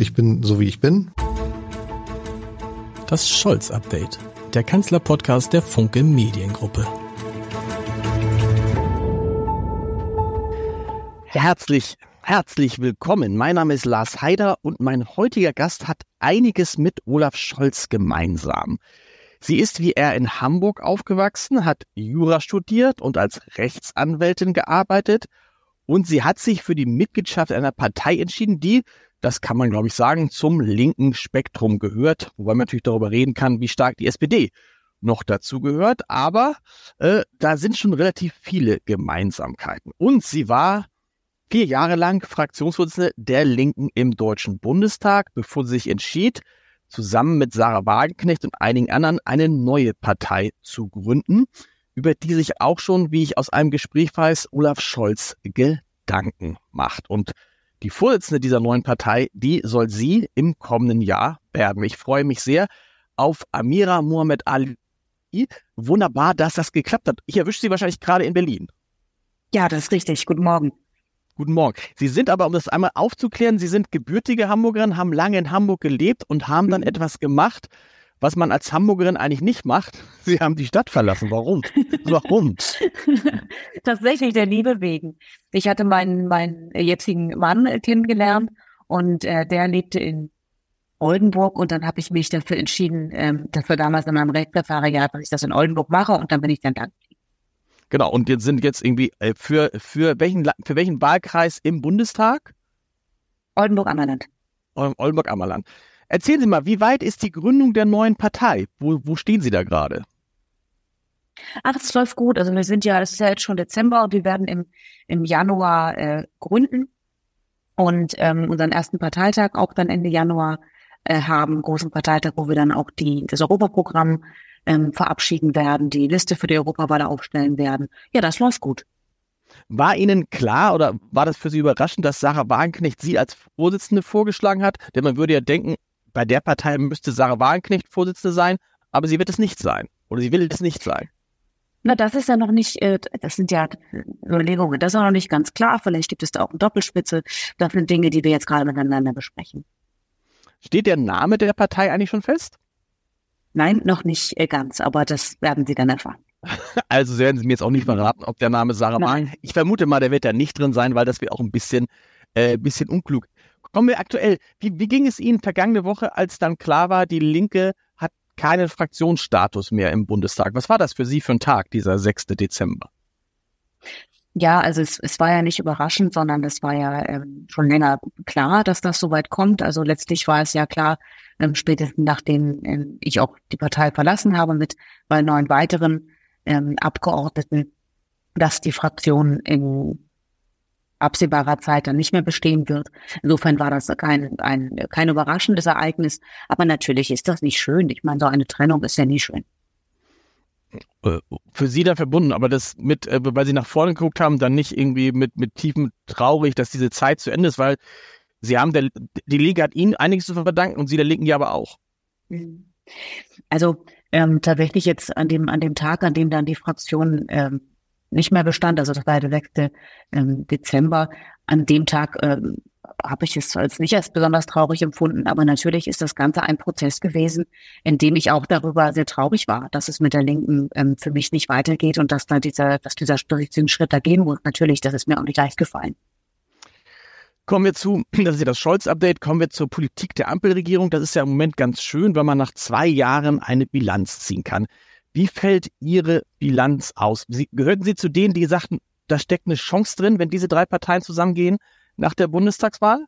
Ich bin so wie ich bin. Das Scholz-Update, der Kanzler-Podcast der Funke Mediengruppe. Herzlich, herzlich willkommen. Mein Name ist Lars Heider und mein heutiger Gast hat einiges mit Olaf Scholz gemeinsam. Sie ist wie er in Hamburg aufgewachsen, hat Jura studiert und als Rechtsanwältin gearbeitet und sie hat sich für die Mitgliedschaft einer Partei entschieden, die das kann man, glaube ich, sagen, zum linken Spektrum gehört, wobei man natürlich darüber reden kann, wie stark die SPD noch dazu gehört. Aber äh, da sind schon relativ viele Gemeinsamkeiten. Und sie war vier Jahre lang Fraktionsvorsitzende der Linken im Deutschen Bundestag, bevor sie sich entschied, zusammen mit Sarah Wagenknecht und einigen anderen eine neue Partei zu gründen, über die sich auch schon, wie ich aus einem Gespräch weiß, Olaf Scholz Gedanken macht. Und die Vorsitzende dieser neuen Partei, die soll sie im kommenden Jahr werden. Ich freue mich sehr auf Amira Mohamed Ali. Wunderbar, dass das geklappt hat. Ich erwische Sie wahrscheinlich gerade in Berlin. Ja, das ist richtig. Guten Morgen. Guten Morgen. Sie sind aber, um das einmal aufzuklären, Sie sind gebürtige Hamburgerin, haben lange in Hamburg gelebt und haben dann mhm. etwas gemacht, was man als Hamburgerin eigentlich nicht macht. Sie haben die Stadt verlassen. Warum? Warum? Tatsächlich der Liebe wegen. Ich hatte meinen, meinen jetzigen Mann kennengelernt und äh, der lebte in Oldenburg und dann habe ich mich dafür entschieden, ähm, dafür damals in meinem Rechtsreferat, dass ich das in Oldenburg mache und dann bin ich dann da. Genau, und jetzt sind jetzt irgendwie äh, für, für, welchen, für welchen Wahlkreis im Bundestag? Oldenburg-Ammerland. Oldenburg-Ammerland. Erzählen Sie mal, wie weit ist die Gründung der neuen Partei? Wo, wo stehen Sie da gerade? Ach, es läuft gut. Also wir sind ja, es ist ja jetzt schon Dezember und wir werden im, im Januar äh, gründen und ähm, unseren ersten Parteitag auch dann Ende Januar äh, haben, großen Parteitag, wo wir dann auch die, das Europaprogramm ähm, verabschieden werden, die Liste für die Europawahl aufstellen werden. Ja, das läuft gut. War Ihnen klar oder war das für Sie überraschend, dass Sarah Wagenknecht Sie als Vorsitzende vorgeschlagen hat? Denn man würde ja denken, bei der Partei müsste Sarah Wagenknecht Vorsitzende sein, aber sie wird es nicht sein. Oder sie will es nicht sein. Na, das ist ja noch nicht, äh, das sind ja Überlegungen, das ist auch noch nicht ganz klar. Vielleicht gibt es da auch eine Doppelspitze. Das sind Dinge, die wir jetzt gerade miteinander besprechen. Steht der Name der Partei eigentlich schon fest? Nein, noch nicht äh, ganz, aber das werden Sie dann erfahren. Also werden Sie mir jetzt auch nicht verraten, ob der Name Sarah Wagenknecht. Ich vermute mal, der wird da nicht drin sein, weil das wäre auch ein bisschen, äh, bisschen unklug. Kommen wir aktuell. Wie, wie ging es Ihnen vergangene Woche, als dann klar war, die Linke hat keinen Fraktionsstatus mehr im Bundestag? Was war das für Sie für ein Tag, dieser 6. Dezember? Ja, also es, es war ja nicht überraschend, sondern es war ja ähm, schon länger klar, dass das soweit kommt. Also letztlich war es ja klar, ähm, spätestens nachdem ähm, ich auch die Partei verlassen habe mit bei neun weiteren ähm, Abgeordneten, dass die Fraktion in absehbarer Zeit dann nicht mehr bestehen wird. Insofern war das kein, ein, kein überraschendes Ereignis. Aber natürlich ist das nicht schön. Ich meine, so eine Trennung ist ja nie schön. Äh, für Sie da verbunden, aber das mit, äh, weil Sie nach vorne geguckt haben, dann nicht irgendwie mit, mit tiefem traurig, dass diese Zeit zu Ende ist, weil Sie haben, der, die Liga hat Ihnen einiges zu verdanken und Sie der Linken ja aber auch. Also ähm, tatsächlich jetzt an dem, an dem Tag, an dem dann die Fraktion ähm, nicht mehr bestand, also das war der 6. Ähm, Dezember, an dem Tag ähm, habe ich es als nicht als besonders traurig empfunden, aber natürlich ist das Ganze ein Prozess gewesen, in dem ich auch darüber sehr traurig war, dass es mit der Linken ähm, für mich nicht weitergeht und dass da dieser, dass dieser Schritt da gehen muss. Natürlich, das ist mir auch nicht leicht gefallen. Kommen wir zu, das ist ja das Scholz-Update, kommen wir zur Politik der Ampelregierung. Das ist ja im Moment ganz schön, weil man nach zwei Jahren eine Bilanz ziehen kann. Wie fällt Ihre Bilanz aus? Sie, gehörten Sie zu denen, die sagten, da steckt eine Chance drin, wenn diese drei Parteien zusammengehen nach der Bundestagswahl?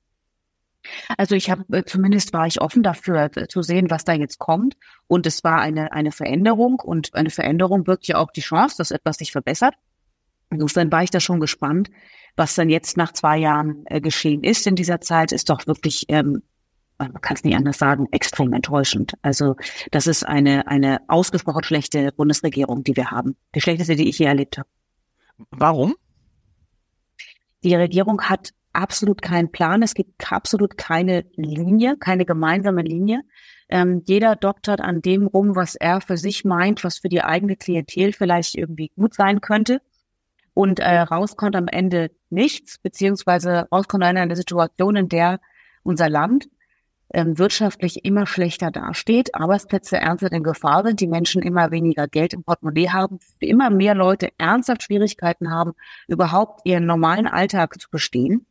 Also ich habe äh, zumindest war ich offen dafür äh, zu sehen, was da jetzt kommt. Und es war eine, eine Veränderung und eine Veränderung birgt ja auch die Chance, dass etwas sich verbessert. Insofern war ich da schon gespannt. Was dann jetzt nach zwei Jahren äh, geschehen ist in dieser Zeit, ist doch wirklich, ähm, man kann es nicht anders sagen, extrem enttäuschend. Also das ist eine, eine ausgesprochen schlechte Bundesregierung, die wir haben. Die schlechteste, die ich je erlebt habe. Warum? Die Regierung hat absolut keinen Plan. Es gibt absolut keine Linie, keine gemeinsame Linie. Ähm, jeder doktert an dem rum, was er für sich meint, was für die eigene Klientel vielleicht irgendwie gut sein könnte und äh, rauskommt am Ende nichts, beziehungsweise rauskommt in einer Situation, in der unser Land ähm, wirtschaftlich immer schlechter dasteht, Arbeitsplätze ernsthaft in Gefahr sind, die Menschen immer weniger Geld im Portemonnaie haben, immer mehr Leute ernsthaft Schwierigkeiten haben, überhaupt ihren normalen Alltag zu bestehen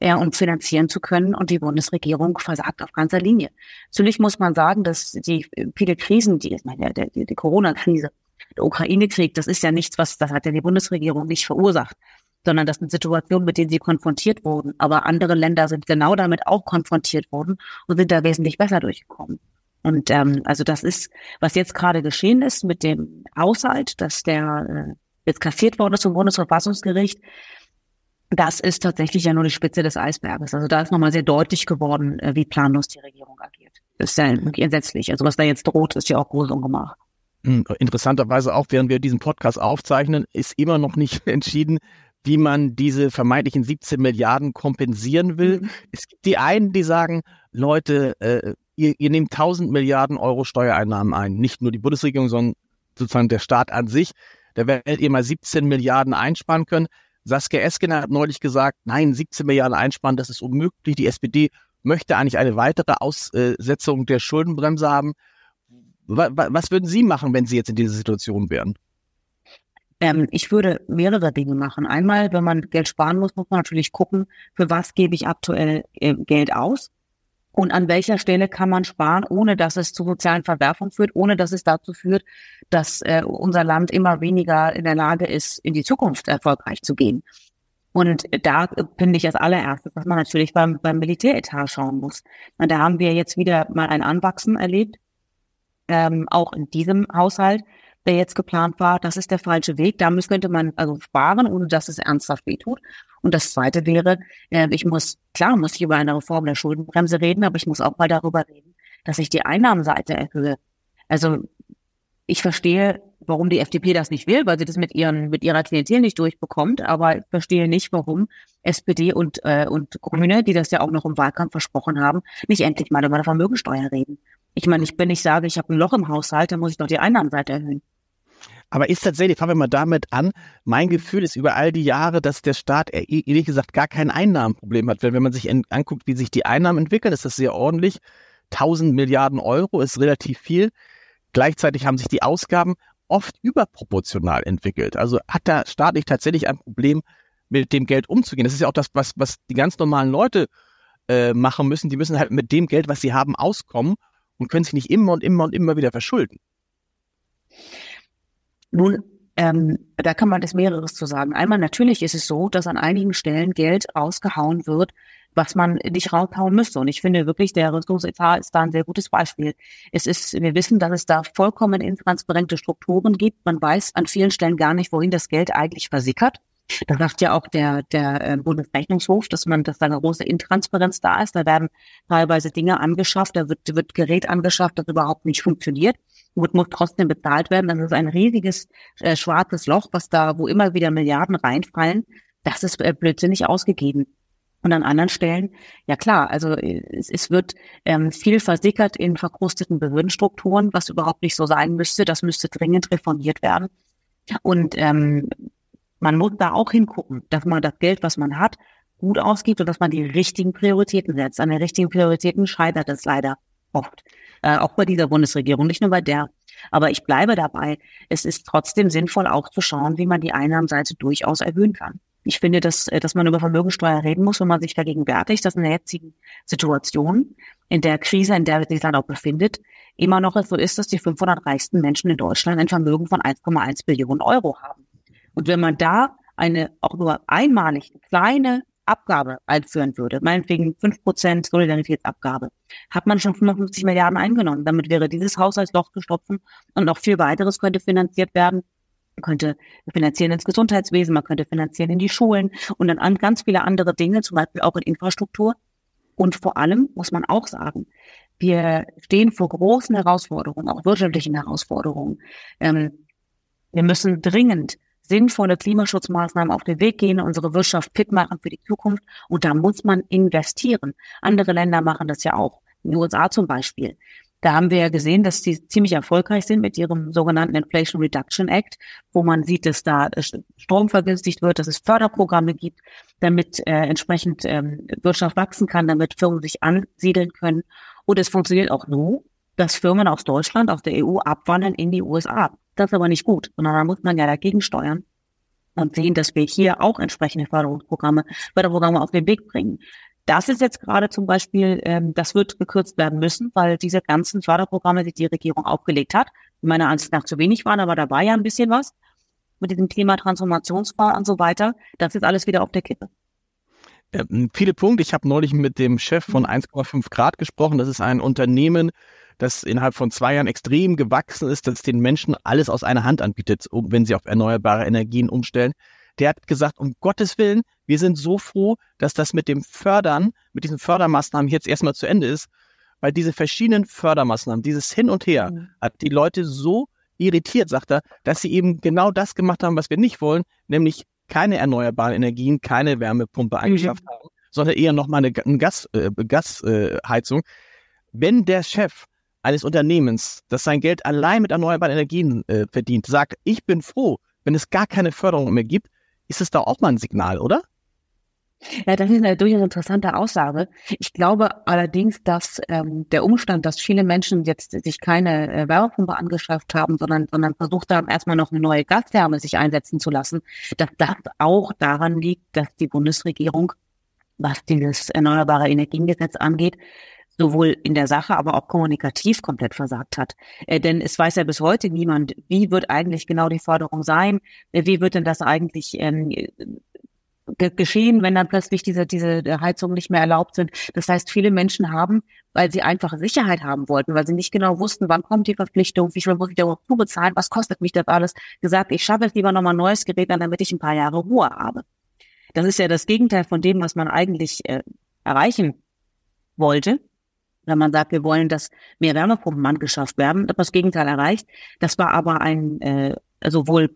ja, und finanzieren zu können. Und die Bundesregierung versagt auf ganzer Linie. Natürlich muss man sagen, dass die viele Krisen, die, meine, die, die Corona-Krise, der Ukraine-Krieg, das ist ja nichts, was, das hat ja die Bundesregierung nicht verursacht sondern das sind Situationen, mit denen sie konfrontiert wurden. Aber andere Länder sind genau damit auch konfrontiert worden und sind da wesentlich besser durchgekommen. Und ähm, also das ist, was jetzt gerade geschehen ist mit dem Haushalt, dass der äh, jetzt kassiert worden ist vom Bundesverfassungsgericht, das ist tatsächlich ja nur die Spitze des Eisberges. Also da ist nochmal sehr deutlich geworden, äh, wie planlos die Regierung agiert. Das ist ja entsetzlich. Also was da jetzt droht, ist ja auch groß ungemacht. Hm, interessanterweise auch, während wir diesen Podcast aufzeichnen, ist immer noch nicht entschieden, wie man diese vermeintlichen 17 Milliarden kompensieren will. Mhm. Es gibt die einen, die sagen, Leute, äh, ihr, ihr nehmt 1000 Milliarden Euro Steuereinnahmen ein. Nicht nur die Bundesregierung, sondern sozusagen der Staat an sich. Da werdet ihr mal 17 Milliarden einsparen können. Saskia Eskener hat neulich gesagt, nein, 17 Milliarden einsparen, das ist unmöglich. Die SPD möchte eigentlich eine weitere Aussetzung der Schuldenbremse haben. Was würden Sie machen, wenn Sie jetzt in dieser Situation wären? Ähm, ich würde mehrere Dinge machen. Einmal, wenn man Geld sparen muss, muss man natürlich gucken, für was gebe ich aktuell äh, Geld aus und an welcher Stelle kann man sparen, ohne dass es zu sozialen Verwerfungen führt, ohne dass es dazu führt, dass äh, unser Land immer weniger in der Lage ist, in die Zukunft erfolgreich zu gehen. Und da finde ich als allererstes, dass man natürlich beim, beim Militäretat schauen muss. Und da haben wir jetzt wieder mal ein Anwachsen erlebt, ähm, auch in diesem Haushalt der jetzt geplant war, das ist der falsche Weg. Da könnte man also sparen, ohne dass es ernsthaft wehtut. Und das Zweite wäre, äh, ich muss, klar muss ich über eine Reform der Schuldenbremse reden, aber ich muss auch mal darüber reden, dass ich die Einnahmenseite erhöhe. Also ich verstehe, warum die FDP das nicht will, weil sie das mit ihren mit ihrer Klientel nicht durchbekommt. Aber ich verstehe nicht, warum SPD und äh, und Grüne, die das ja auch noch im Wahlkampf versprochen haben, nicht endlich mal über eine Vermögensteuer reden. Ich meine, ich, wenn ich sage, ich habe ein Loch im Haushalt, dann muss ich doch die Einnahmenseite erhöhen. Aber ist tatsächlich, fangen wir mal damit an, mein Gefühl ist über all die Jahre, dass der Staat e-, ehrlich gesagt gar kein Einnahmenproblem hat. Wenn, wenn man sich anguckt, wie sich die Einnahmen entwickeln, ist das sehr ordentlich. 1000 Milliarden Euro ist relativ viel. Gleichzeitig haben sich die Ausgaben oft überproportional entwickelt. Also hat der Staat nicht tatsächlich ein Problem, mit dem Geld umzugehen. Das ist ja auch das, was, was die ganz normalen Leute äh, machen müssen. Die müssen halt mit dem Geld, was sie haben, auskommen und können sich nicht immer und immer und immer wieder verschulden. Nun, ähm, da kann man das mehreres zu sagen. Einmal natürlich ist es so, dass an einigen Stellen Geld rausgehauen wird, was man nicht raushauen müsste. Und ich finde wirklich, der Rüstungsetat ist da ein sehr gutes Beispiel. Es ist, wir wissen, dass es da vollkommen intransparente Strukturen gibt. Man weiß an vielen Stellen gar nicht, wohin das Geld eigentlich versickert. Da sagt ja auch der, der äh, Bundesrechnungshof, dass man, dass da eine große Intransparenz da ist. Da werden teilweise Dinge angeschafft, da wird, wird Gerät angeschafft, das überhaupt nicht funktioniert und muss trotzdem bezahlt werden. Das ist ein riesiges äh, schwarzes Loch, was da, wo immer wieder Milliarden reinfallen. Das ist äh, blödsinnig ausgegeben. Und an anderen Stellen, ja klar, also es, es wird ähm, viel versickert in verkrusteten Behördenstrukturen, was überhaupt nicht so sein müsste. Das müsste dringend reformiert werden. Und ähm, man muss da auch hingucken, dass man das Geld, was man hat, gut ausgibt und dass man die richtigen Prioritäten setzt. An den richtigen Prioritäten scheitert es leider oft. Äh, auch bei dieser Bundesregierung, nicht nur bei der. Aber ich bleibe dabei. Es ist trotzdem sinnvoll, auch zu schauen, wie man die Einnahmenseite durchaus erhöhen kann. Ich finde, dass, äh, dass man über Vermögensteuer reden muss, wenn man sich vergegenwärtigt, dass in der jetzigen Situation, in der Krise, in der sich Land auch befindet, immer noch so ist, dass die 500 reichsten Menschen in Deutschland ein Vermögen von 1,1 Billionen Euro haben. Und wenn man da eine auch nur einmalig kleine Abgabe einführen würde, meinetwegen 5% Solidaritätsabgabe, hat man schon 55 Milliarden eingenommen. Damit wäre dieses Haushaltsloch gestopft und noch viel weiteres könnte finanziert werden. Man könnte finanzieren ins Gesundheitswesen, man könnte finanzieren in die Schulen und dann an ganz viele andere Dinge, zum Beispiel auch in Infrastruktur. Und vor allem muss man auch sagen, wir stehen vor großen Herausforderungen, auch wirtschaftlichen Herausforderungen. Ähm, wir müssen dringend sinnvolle Klimaschutzmaßnahmen auf den Weg gehen, unsere Wirtschaft fit machen für die Zukunft. Und da muss man investieren. Andere Länder machen das ja auch. In den USA zum Beispiel. Da haben wir ja gesehen, dass die ziemlich erfolgreich sind mit ihrem sogenannten Inflation Reduction Act, wo man sieht, dass da Strom vergünstigt wird, dass es Förderprogramme gibt, damit äh, entsprechend ähm, Wirtschaft wachsen kann, damit Firmen sich ansiedeln können. Und es funktioniert auch nur, dass Firmen aus Deutschland, aus der EU abwandern in die USA. Das ist aber nicht gut, sondern da muss man ja dagegen steuern und sehen, dass wir hier auch entsprechende Förderungsprogramme, Förderprogramme auf den Weg bringen. Das ist jetzt gerade zum Beispiel, ähm, das wird gekürzt werden müssen, weil diese ganzen Förderprogramme, die die Regierung aufgelegt hat, meiner Ansicht nach zu wenig waren, aber da war ja ein bisschen was mit diesem Klimatransformationsfonds und so weiter. Das ist alles wieder auf der Kippe. Ja, viele Punkte. Ich habe neulich mit dem Chef von 1,5 mhm. Grad gesprochen. Das ist ein Unternehmen, das innerhalb von zwei Jahren extrem gewachsen ist, das den Menschen alles aus einer Hand anbietet, wenn sie auf erneuerbare Energien umstellen der hat gesagt, um Gottes Willen, wir sind so froh, dass das mit dem Fördern, mit diesen Fördermaßnahmen jetzt erstmal zu Ende ist, weil diese verschiedenen Fördermaßnahmen, dieses Hin und Her, mhm. hat die Leute so irritiert, sagt er, dass sie eben genau das gemacht haben, was wir nicht wollen, nämlich keine erneuerbaren Energien, keine Wärmepumpe mhm. eingeschafft haben, sondern eher nochmal eine, eine Gasheizung. Äh, Gasheizung. Wenn der Chef eines Unternehmens, das sein Geld allein mit erneuerbaren Energien äh, verdient, sagt, ich bin froh, wenn es gar keine Förderung mehr gibt, ist es da auch mal ein Signal, oder? Ja, das ist eine durchaus interessante Aussage. Ich glaube allerdings, dass ähm, der Umstand, dass viele Menschen jetzt sich keine äh, Wärmepumpe angeschafft haben, sondern, sondern versucht haben, erstmal noch eine neue Gastherme sich einsetzen zu lassen, dass das auch daran liegt, dass die Bundesregierung, was dieses Erneuerbare Energiengesetz angeht, sowohl in der Sache, aber auch kommunikativ komplett versagt hat. Äh, denn es weiß ja bis heute niemand, wie wird eigentlich genau die Forderung sein, äh, wie wird denn das eigentlich ähm, geschehen, wenn dann plötzlich diese, diese Heizungen nicht mehr erlaubt sind. Das heißt, viele Menschen haben, weil sie einfach Sicherheit haben wollten, weil sie nicht genau wussten, wann kommt die Verpflichtung, wie viel muss ich da überhaupt bezahlen, was kostet mich das alles, gesagt, ich schaffe jetzt lieber nochmal ein neues Gerät an, damit ich ein paar Jahre Ruhe habe. Das ist ja das Gegenteil von dem, was man eigentlich äh, erreichen wollte wenn man sagt, wir wollen, dass mehr Wärmepumpen angeschafft werden, das Gegenteil erreicht. Das war aber ein äh, sowohl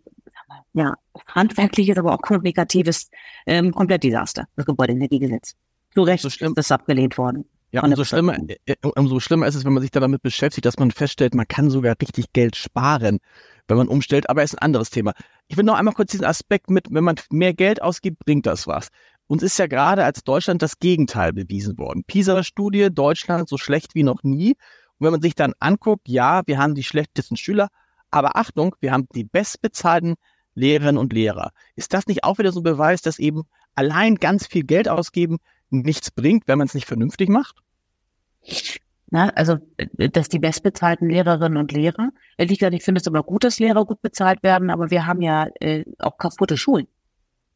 ja, handwerkliches, aber auch kommunikatives ähm, Komplettdesaster, das Gebäudeenergiegesetz. Zu Recht so schlimm. ist das abgelehnt worden. Ja, umso schlimmer, äh, äh, umso schlimmer ist es, wenn man sich da damit beschäftigt, dass man feststellt, man kann sogar richtig Geld sparen, wenn man umstellt, aber ist ein anderes Thema. Ich will noch einmal kurz diesen Aspekt mit, wenn man mehr Geld ausgibt, bringt das was. Uns ist ja gerade als Deutschland das Gegenteil bewiesen worden. PISA-Studie, Deutschland so schlecht wie noch nie. Und wenn man sich dann anguckt, ja, wir haben die schlechtesten Schüler, aber Achtung, wir haben die bestbezahlten Lehrerinnen und Lehrer. Ist das nicht auch wieder so ein Beweis, dass eben allein ganz viel Geld ausgeben nichts bringt, wenn man es nicht vernünftig macht? Na, also, dass die bestbezahlten Lehrerinnen und Lehrer, ehrlich gesagt, ich finde es aber gut, dass Lehrer gut bezahlt werden, aber wir haben ja äh, auch kaputte Schulen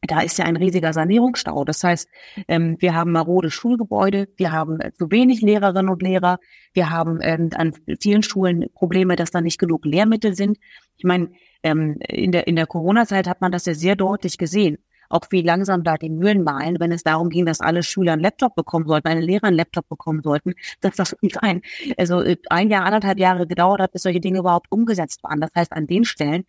da ist ja ein riesiger Sanierungsstau. Das heißt, ähm, wir haben marode Schulgebäude, wir haben äh, zu wenig Lehrerinnen und Lehrer, wir haben ähm, an vielen Schulen Probleme, dass da nicht genug Lehrmittel sind. Ich meine, ähm, in der in der Corona-Zeit hat man das ja sehr deutlich gesehen. Auch wie langsam da die Mühlen malen, wenn es darum ging, dass alle Schüler einen Laptop bekommen sollten, eine Lehrer einen Laptop bekommen sollten, dass das nicht ein, also äh, ein Jahr, anderthalb Jahre gedauert hat, bis solche Dinge überhaupt umgesetzt waren. Das heißt, an den Stellen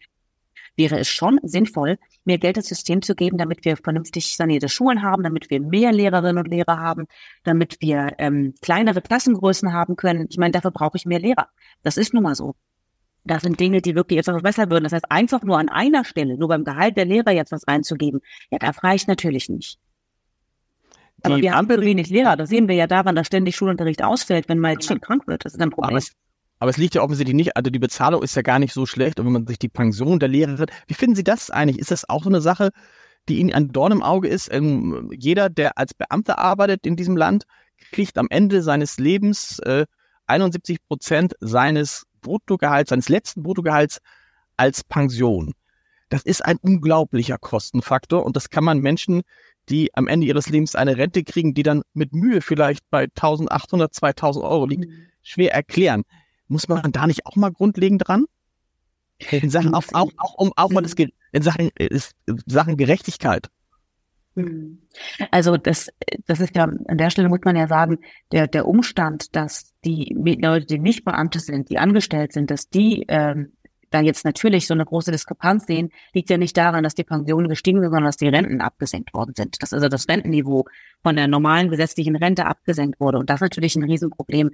wäre es schon sinnvoll, mehr Geld ins System zu geben, damit wir vernünftig sanierte Schulen haben, damit wir mehr Lehrerinnen und Lehrer haben, damit wir ähm, kleinere Klassengrößen haben können. Ich meine, dafür brauche ich mehr Lehrer. Das ist nun mal so. Das sind Dinge, die wirklich etwas besser würden. Das heißt, einfach nur an einer Stelle, nur beim Gehalt der Lehrer jetzt was reinzugeben, ja, das reicht natürlich nicht. Aber die wir haben zu wenig Lehrer. Das sehen wir ja daran, dass ständig Schulunterricht ausfällt, wenn mal jetzt krank wird. Das ist ein Problem. Aber es, liegt ja offensichtlich nicht, also die Bezahlung ist ja gar nicht so schlecht. Und wenn man sich die Pension der Lehrerin, wie finden Sie das eigentlich? Ist das auch so eine Sache, die Ihnen ein Dorn im Auge ist? Ähm, jeder, der als Beamter arbeitet in diesem Land, kriegt am Ende seines Lebens äh, 71 Prozent seines Bruttogehalts, seines letzten Bruttogehalts als Pension. Das ist ein unglaublicher Kostenfaktor und das kann man Menschen, die am Ende ihres Lebens eine Rente kriegen, die dann mit Mühe vielleicht bei 1800, 2000 Euro liegt, mhm. schwer erklären. Muss man da nicht auch mal grundlegend dran? In Sachen auch, auch, auch um auch mal das in Sachen, ist, Sachen Gerechtigkeit. Hm. Also das, das ist ja an der Stelle muss man ja sagen, der der Umstand, dass die Leute, die nicht Beamte sind, die angestellt sind, dass die ähm, da jetzt natürlich so eine große Diskrepanz sehen, liegt ja nicht daran, dass die Pensionen gestiegen sind, sondern dass die Renten abgesenkt worden sind. Dass also das Rentenniveau von der normalen gesetzlichen Rente abgesenkt wurde. Und das ist natürlich ein Riesenproblem.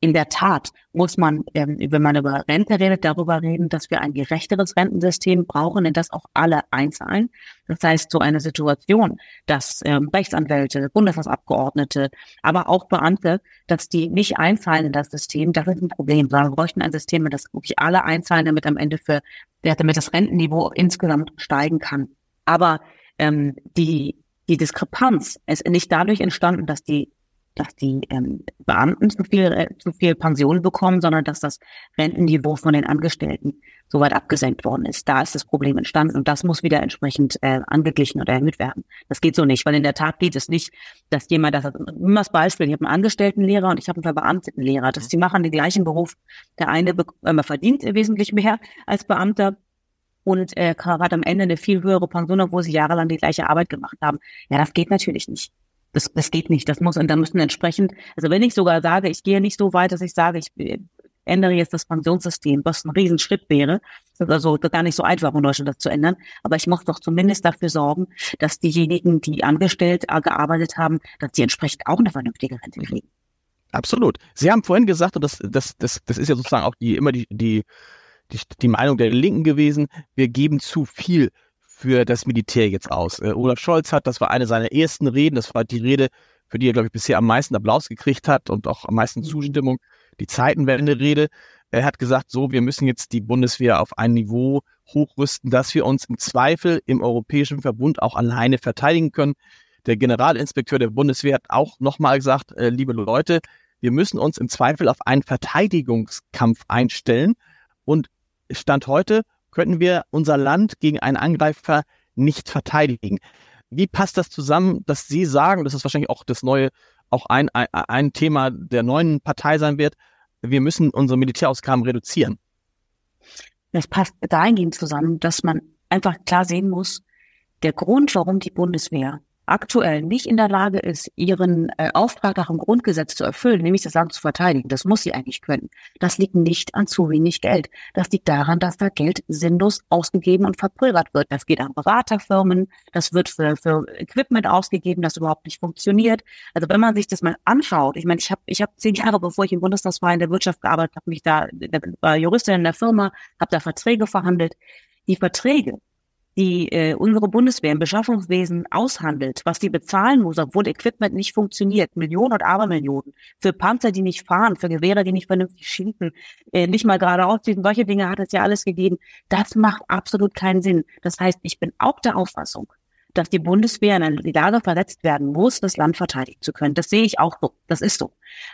In der Tat muss man, ähm, wenn man über Rente redet, darüber reden, dass wir ein gerechteres Rentensystem brauchen, in das auch alle einzahlen. Das heißt, so eine Situation, dass ähm, Rechtsanwälte, Bundestagsabgeordnete, aber auch Beamte, dass die nicht einzahlen in das System, das ist ein Problem. Wir bräuchten ein System, in das wirklich alle einzahlen, damit am Ende für, damit das Rentenniveau insgesamt steigen kann. Aber ähm, die, die Diskrepanz ist nicht dadurch entstanden, dass die dass die ähm, Beamten zu viel, äh, zu viel Pension bekommen, sondern dass das Rentenniveau von den Angestellten so weit abgesenkt worden ist. Da ist das Problem entstanden und das muss wieder entsprechend äh, angeglichen oder erhöht werden. Das geht so nicht, weil in der Tat geht es nicht, dass jemand, das immer das Beispiel, ich habe einen Angestelltenlehrer und ich habe einen verbeamteten Lehrer. Das, die machen den gleichen Beruf. Der eine äh, verdient wesentlich mehr als Beamter und äh, hat am Ende eine viel höhere Pension, obwohl sie jahrelang die gleiche Arbeit gemacht haben. Ja, das geht natürlich nicht. Das, das geht nicht. Das muss, und da müssen entsprechend, also wenn ich sogar sage, ich gehe nicht so weit, dass ich sage, ich äh, ändere jetzt das Pensionssystem, was ein Riesenschritt wäre. Das ist also gar nicht so einfach in Deutschland das zu ändern. Aber ich muss doch zumindest dafür sorgen, dass diejenigen, die angestellt äh, gearbeitet haben, dass die entsprechend auch eine vernünftige Rente kriegen. Absolut. Sie haben vorhin gesagt, und das, das, das, das ist ja sozusagen auch die, immer die, die, die, die Meinung der Linken gewesen, wir geben zu viel für das Militär jetzt aus. Äh, Olaf Scholz hat, das war eine seiner ersten Reden, das war die Rede, für die er, glaube ich, bisher am meisten Applaus gekriegt hat und auch am meisten mhm. Zustimmung, die Zeitenwende-Rede. Er hat gesagt, so, wir müssen jetzt die Bundeswehr auf ein Niveau hochrüsten, dass wir uns im Zweifel im Europäischen Verbund auch alleine verteidigen können. Der Generalinspekteur der Bundeswehr hat auch nochmal gesagt, äh, liebe Leute, wir müssen uns im Zweifel auf einen Verteidigungskampf einstellen. Und Stand heute könnten wir unser Land gegen einen Angreifer nicht verteidigen. Wie passt das zusammen, dass Sie sagen, das ist wahrscheinlich auch das neue, auch ein, ein, ein Thema der neuen Partei sein wird, wir müssen unsere Militärausgaben reduzieren? Das passt dahingehend zusammen, dass man einfach klar sehen muss, der Grund, warum die Bundeswehr aktuell nicht in der Lage ist, ihren äh, Auftrag nach dem Grundgesetz zu erfüllen, nämlich das Land zu verteidigen, das muss sie eigentlich können. Das liegt nicht an zu wenig Geld. Das liegt daran, dass da Geld sinnlos ausgegeben und verpulvert wird. Das geht an Beraterfirmen, das wird für, für Equipment ausgegeben, das überhaupt nicht funktioniert. Also wenn man sich das mal anschaut, ich meine, ich habe ich hab zehn Jahre, bevor ich im Bundestag war, in der Wirtschaft gearbeitet, habe mich da, war Juristin in der Firma, habe da Verträge verhandelt. Die Verträge, die äh, unsere Bundeswehr im Beschaffungswesen aushandelt, was die bezahlen muss, obwohl Equipment nicht funktioniert, Millionen und Abermillionen, für Panzer, die nicht fahren, für Gewehre, die nicht vernünftig schießen, äh, nicht mal geradeaus schießen, solche Dinge hat es ja alles gegeben. Das macht absolut keinen Sinn. Das heißt, ich bin auch der Auffassung, dass die Bundeswehr in die Lage versetzt werden muss, das Land verteidigen zu können. Das sehe ich auch so. Das ist so.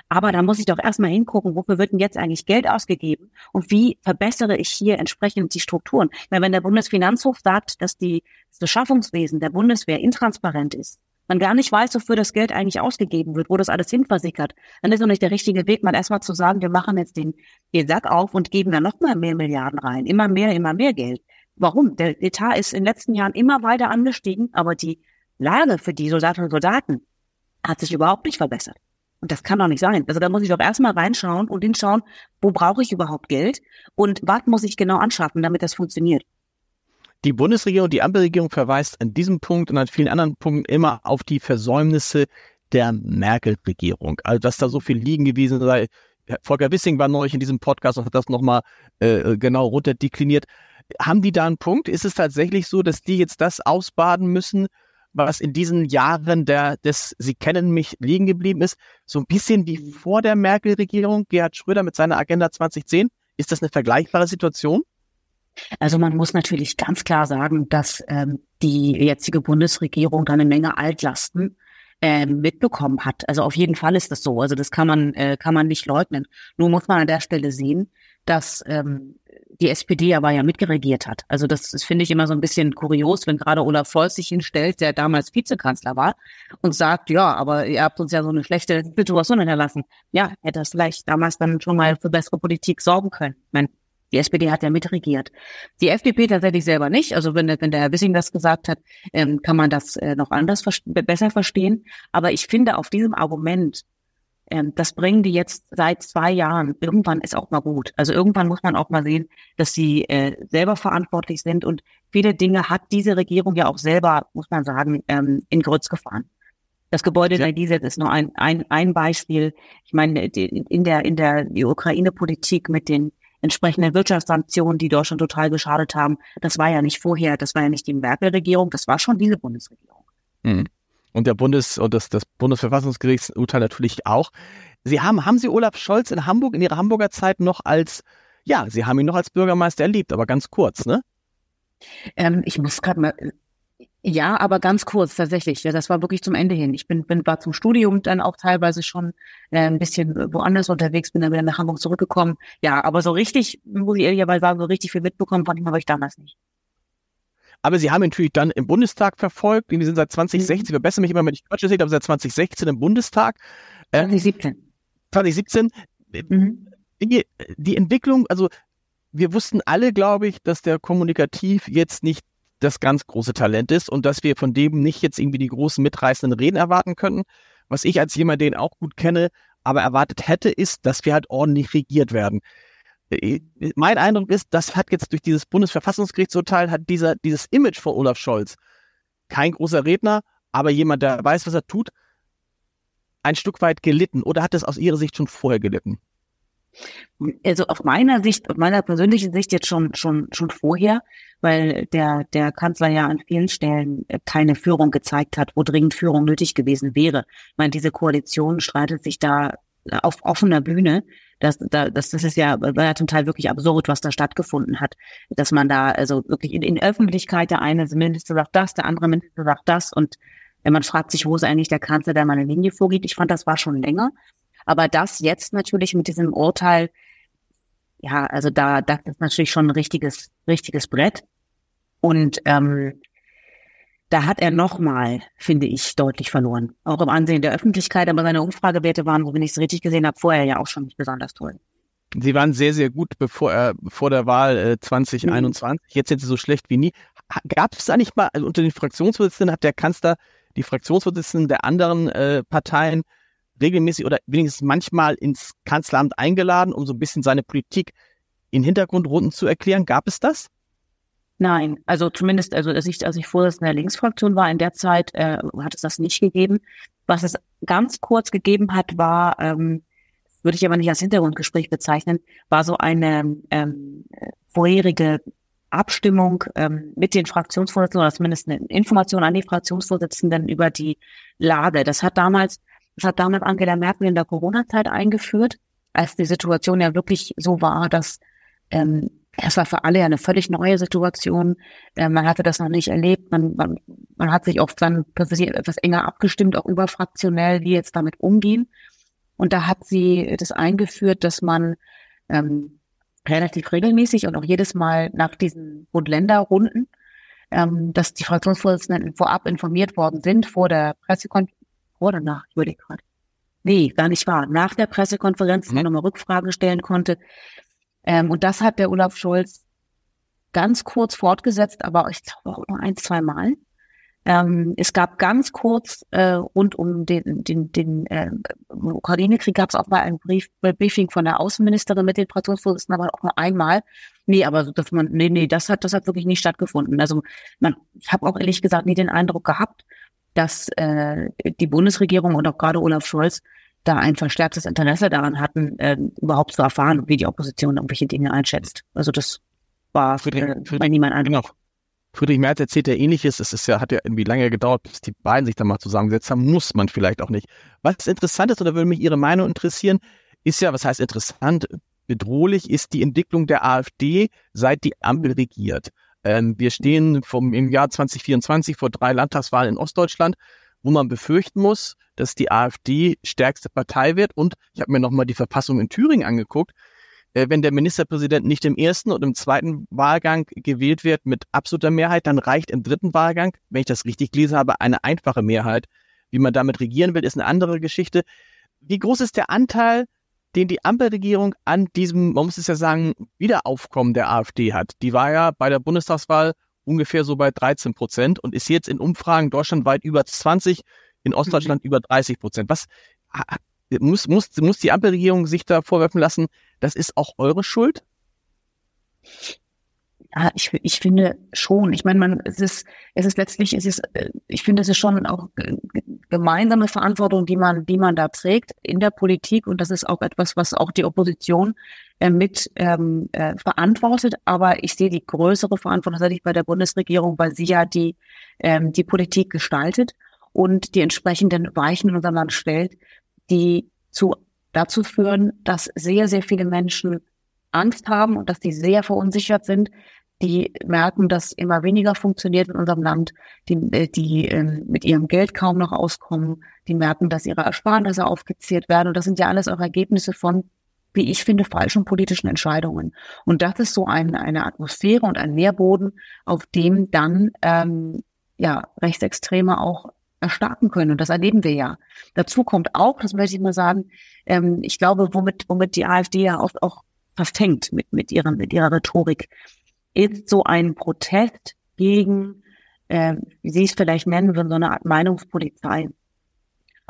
Aber da muss ich doch erstmal hingucken, wofür wird denn jetzt eigentlich Geld ausgegeben und wie verbessere ich hier entsprechend die Strukturen? Weil wenn der Bundesfinanzhof sagt, dass die, das Beschaffungswesen der Bundeswehr intransparent ist, man gar nicht weiß, wofür das Geld eigentlich ausgegeben wird, wo das alles hinversickert, dann ist doch nicht der richtige Weg, mal erstmal zu sagen, wir machen jetzt den, den Sack auf und geben da noch mal mehr Milliarden rein. Immer mehr, immer mehr Geld. Warum? Der Etat ist in den letzten Jahren immer weiter angestiegen, aber die Lage für die Soldatinnen und Soldaten hat sich überhaupt nicht verbessert. Und das kann doch nicht sein. Also da muss ich doch erstmal reinschauen und hinschauen, wo brauche ich überhaupt Geld und was muss ich genau anschaffen, damit das funktioniert. Die Bundesregierung, die Ampelregierung verweist an diesem Punkt und an vielen anderen Punkten immer auf die Versäumnisse der Merkel-Regierung. Also dass da so viel liegen gewesen sei. Volker Wissing war neulich in diesem Podcast und hat das nochmal äh, genau runterdekliniert. Haben die da einen Punkt? Ist es tatsächlich so, dass die jetzt das ausbaden müssen, was in diesen Jahren der, des Sie kennen mich liegen geblieben ist? So ein bisschen wie vor der Merkel-Regierung, Gerhard Schröder mit seiner Agenda 2010? Ist das eine vergleichbare Situation? Also man muss natürlich ganz klar sagen, dass ähm, die jetzige Bundesregierung da eine Menge Altlasten äh, mitbekommen hat. Also auf jeden Fall ist das so. Also das kann man äh, kann man nicht leugnen. Nur muss man an der Stelle sehen, dass ähm, die SPD aber ja mitgeregiert hat. Also das, das finde ich immer so ein bisschen kurios, wenn gerade Olaf Scholz sich hinstellt, der damals Vizekanzler war und sagt, ja, aber ihr habt uns ja so eine schlechte Situation hinterlassen. Ja, hätte das vielleicht damals dann schon mal für bessere Politik sorgen können. Ich meine, die SPD hat ja mitregiert. Die FDP tatsächlich selber nicht. Also wenn, wenn der Herr Wissing das gesagt hat, ähm, kann man das äh, noch anders besser verstehen. Aber ich finde auf diesem Argument, das bringen die jetzt seit zwei Jahren. Irgendwann ist auch mal gut. Also irgendwann muss man auch mal sehen, dass sie äh, selber verantwortlich sind und viele Dinge hat diese Regierung ja auch selber, muss man sagen, ähm, in Grütz gefahren. Das Gebäudeenergiegesetz ja. ist nur ein, ein, ein Beispiel. Ich meine, in der, in der Ukraine-Politik mit den entsprechenden Wirtschaftssanktionen, die Deutschland total geschadet haben, das war ja nicht vorher, das war ja nicht die Merkel-Regierung, das war schon diese Bundesregierung. Mhm. Und der Bundes- und das, das Bundesverfassungsgerichtsurteil natürlich auch. Sie haben, haben Sie Olaf Scholz in Hamburg in Ihrer Hamburger Zeit noch als, ja, Sie haben ihn noch als Bürgermeister erlebt, aber ganz kurz, ne? Ähm, ich muss gerade mal, ja, aber ganz kurz tatsächlich. Ja, das war wirklich zum Ende hin. Ich bin, bin war zum Studium dann auch teilweise schon äh, ein bisschen woanders unterwegs, bin dann wieder nach Hamburg zurückgekommen. Ja, aber so richtig, muss ich ehrlicherweise sagen, so richtig viel mitbekommen fand ich habe ich damals nicht. Aber Sie haben ihn natürlich dann im Bundestag verfolgt. Wir sind seit 2016, mhm. ich verbessere mich immer, wenn ich Quatsch sehe, aber seit 2016 im Bundestag. Äh, 2017. 2017. Mhm. Die, die Entwicklung, also wir wussten alle, glaube ich, dass der kommunikativ jetzt nicht das ganz große Talent ist und dass wir von dem nicht jetzt irgendwie die großen mitreißenden Reden erwarten könnten. Was ich als jemand, den auch gut kenne, aber erwartet hätte, ist, dass wir halt ordentlich regiert werden. Äh, mein Eindruck ist, das hat jetzt durch dieses Bundesverfassungsgerichtsurteil hat dieser, dieses Image von Olaf Scholz, kein großer Redner, aber jemand, der weiß, was er tut, ein Stück weit gelitten oder hat es aus Ihrer Sicht schon vorher gelitten? Also auf meiner Sicht, auf meiner persönlichen Sicht jetzt schon schon schon vorher, weil der der Kanzler ja an vielen Stellen keine Führung gezeigt hat, wo dringend Führung nötig gewesen wäre. Ich meine, diese Koalition streitet sich da auf offener Bühne. Das, das, das ist ja, war ja zum Teil wirklich absurd, was da stattgefunden hat. Dass man da also wirklich in, in Öffentlichkeit der eine Minister sagt das, der andere Minister sagt das und wenn man fragt sich, wo ist eigentlich der Kanzler, der mal eine Linie vorgeht. Ich fand, das war schon länger. Aber das jetzt natürlich mit diesem Urteil, ja, also da, das ist natürlich schon ein richtiges, richtiges Brett. Und ähm, da hat er nochmal, finde ich, deutlich verloren. Auch im Ansehen der Öffentlichkeit, aber seine Umfragewerte waren, wenn ich es richtig gesehen habe, vorher ja auch schon nicht besonders toll. Sie waren sehr, sehr gut bevor er vor der Wahl äh, 2021. Mhm. Jetzt sind sie so schlecht wie nie. Gab es da nicht mal, also unter den Fraktionsvorsitzenden hat der Kanzler die Fraktionsvorsitzenden der anderen äh, Parteien regelmäßig oder wenigstens manchmal ins Kanzleramt eingeladen, um so ein bisschen seine Politik in Hintergrundrunden zu erklären. Gab es das? Nein, also zumindest, also als ich, als ich Vorsitzender der Linksfraktion war in der Zeit, äh, hat es das nicht gegeben. Was es ganz kurz gegeben hat, war, ähm, würde ich aber nicht als Hintergrundgespräch bezeichnen, war so eine ähm, vorherige Abstimmung ähm, mit den Fraktionsvorsitzenden oder zumindest eine Information an die Fraktionsvorsitzenden über die Lage. Das hat damals das hat damals Angela Merkel in der Corona-Zeit eingeführt, als die Situation ja wirklich so war, dass ähm, es war für alle ja eine völlig neue Situation. Äh, man hatte das noch nicht erlebt. Man, man, man hat sich oft dann etwas enger abgestimmt, auch überfraktionell, wie jetzt damit umgehen. Und da hat sie das eingeführt, dass man ähm, relativ regelmäßig und auch jedes Mal nach diesen Bund-Länder-Runden, ähm, dass die Fraktionsvorsitzenden vorab informiert worden sind vor der Pressekonferenz vor oder nach? Ich überlege gerade. Nee, gar nicht wahr. Nach der Pressekonferenz mhm. nochmal Rückfragen stellen konnte. Ähm, und das hat der Olaf Scholz ganz kurz fortgesetzt, aber ich glaube auch nur ein, zwei Mal. Ähm, es gab ganz kurz äh, rund um den, den, den äh, Ukraine-Krieg gab es auch mal ein Brief, Briefing von der Außenministerin mit den Fraktionsvorsitzenden, aber auch nur einmal. Nee, aber dass man, nee, nee, das hat, das hat wirklich nicht stattgefunden. Also man, ich habe auch ehrlich gesagt nie den Eindruck gehabt, dass äh, die Bundesregierung und auch gerade Olaf Scholz da ein verstärktes Interesse daran hatten, äh, überhaupt zu erfahren, wie die Opposition irgendwelche Dinge einschätzt. Also das war Friedrich, äh, Friedrich, niemand Eindruck. Genau. Friedrich Merz erzählt ja ähnliches. Es ist ja, hat ja irgendwie lange gedauert, bis die beiden sich da mal zusammengesetzt haben. Muss man vielleicht auch nicht. Was interessant ist, oder würde mich Ihre Meinung interessieren, ist ja, was heißt interessant, bedrohlich ist die Entwicklung der AfD, seit die Ampel regiert. Ähm, wir stehen vom, im Jahr 2024 vor drei Landtagswahlen in Ostdeutschland, wo man befürchten muss, dass die AfD stärkste Partei wird. Und ich habe mir nochmal die Verfassung in Thüringen angeguckt. Äh, wenn der Ministerpräsident nicht im ersten und im zweiten Wahlgang gewählt wird mit absoluter Mehrheit, dann reicht im dritten Wahlgang, wenn ich das richtig gelesen habe, eine einfache Mehrheit. Wie man damit regieren will, ist eine andere Geschichte. Wie groß ist der Anteil den die Ampelregierung an diesem, man muss es ja sagen, Wiederaufkommen der AfD hat. Die war ja bei der Bundestagswahl ungefähr so bei 13 Prozent und ist jetzt in Umfragen deutschlandweit über 20, in Ostdeutschland mhm. über 30 Prozent. Was muss, muss, muss die Ampelregierung sich da vorwerfen lassen, das ist auch eure Schuld? Ja, ich, ich finde schon. Ich meine, man, es ist, es ist letztlich, es ist, äh, ich finde, es ist schon auch gemeinsame Verantwortung, die man, die man da trägt in der Politik. Und das ist auch etwas, was auch die Opposition äh, mit ähm, äh, verantwortet. Aber ich sehe die größere Verantwortung tatsächlich bei der Bundesregierung, weil sie ja die, ähm, die Politik gestaltet und die entsprechenden Weichen in unserem Land stellt, die zu, dazu führen, dass sehr, sehr viele Menschen Angst haben und dass die sehr verunsichert sind, die merken, dass immer weniger funktioniert in unserem Land, die, äh, die ähm, mit ihrem Geld kaum noch auskommen, die merken, dass ihre Ersparnisse aufgezehrt werden. Und das sind ja alles auch Ergebnisse von, wie ich finde, falschen politischen Entscheidungen. Und das ist so ein, eine Atmosphäre und ein Nährboden, auf dem dann ähm, ja Rechtsextreme auch erstarken können. Und das erleben wir ja. Dazu kommt auch, das möchte ich mal sagen, ähm, ich glaube, womit, womit die AfD ja oft auch verfängt mit, mit, ihrer, mit ihrer Rhetorik, ist so ein Protest gegen, äh, wie Sie es vielleicht nennen würden, so eine Art Meinungspolizei.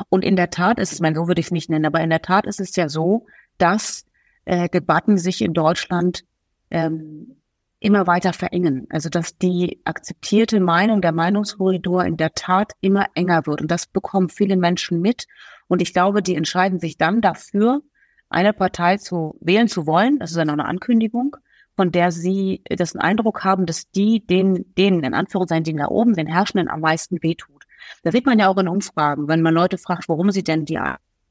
Und in der Tat ist es, mein, so würde ich es nicht nennen, aber in der Tat ist es ja so, dass äh, Debatten sich in Deutschland ähm, immer weiter verengen. Also dass die akzeptierte Meinung, der Meinungskorridor in der Tat immer enger wird. Und das bekommen viele Menschen mit. Und ich glaube, die entscheiden sich dann dafür, eine Partei zu wählen zu wollen. Das ist dann auch eine Ankündigung von der sie das Eindruck haben, dass die den, denen, in Anführungszeichen, den da oben, den Herrschenden am meisten wehtut. Da sieht man ja auch in Umfragen, wenn man Leute fragt, warum sie denn die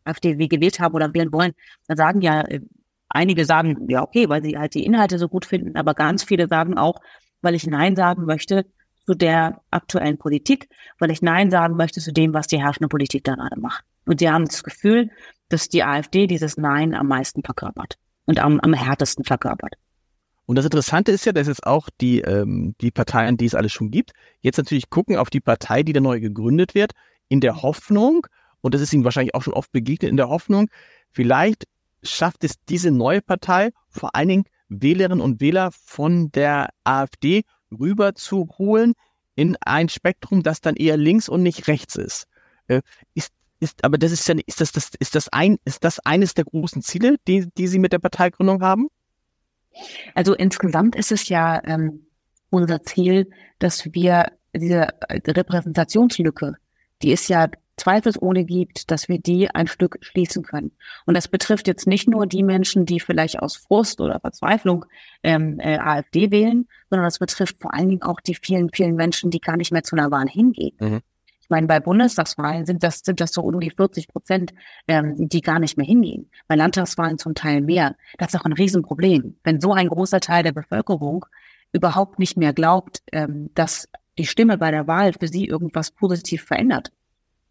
AfD gewählt haben oder wählen wollen, dann sagen ja, äh, einige sagen, ja, okay, weil sie halt die Inhalte so gut finden, aber ganz viele sagen auch, weil ich Nein sagen möchte zu der aktuellen Politik, weil ich Nein sagen möchte zu dem, was die herrschende Politik da gerade macht. Und sie haben das Gefühl, dass die AfD dieses Nein am meisten verkörpert und am, am härtesten verkörpert. Und das Interessante ist ja, dass jetzt auch die, ähm, die Parteien, die es alle schon gibt, jetzt natürlich gucken auf die Partei, die da neu gegründet wird, in der Hoffnung, und das ist ihnen wahrscheinlich auch schon oft begegnet, in der Hoffnung, vielleicht schafft es diese neue Partei vor allen Dingen Wählerinnen und Wähler von der AfD rüber zu holen in ein Spektrum, das dann eher links und nicht rechts ist. Äh, ist, ist aber das ist ja ist das, das ist das ein ist das eines der großen Ziele, die die Sie mit der Parteigründung haben? Also insgesamt ist es ja ähm, unser Ziel, dass wir diese Repräsentationslücke, die es ja zweifelsohne gibt, dass wir die ein Stück schließen können. Und das betrifft jetzt nicht nur die Menschen, die vielleicht aus Frust oder Verzweiflung ähm, äh, AfD wählen, sondern das betrifft vor allen Dingen auch die vielen, vielen Menschen, die gar nicht mehr zu einer Wahl hingehen. Mhm. Ich meine, bei Bundestagswahlen sind das, sind das so um die 40 Prozent, ähm, die gar nicht mehr hingehen. Bei Landtagswahlen zum Teil mehr. Das ist auch ein Riesenproblem. Wenn so ein großer Teil der Bevölkerung überhaupt nicht mehr glaubt, ähm, dass die Stimme bei der Wahl für sie irgendwas positiv verändert.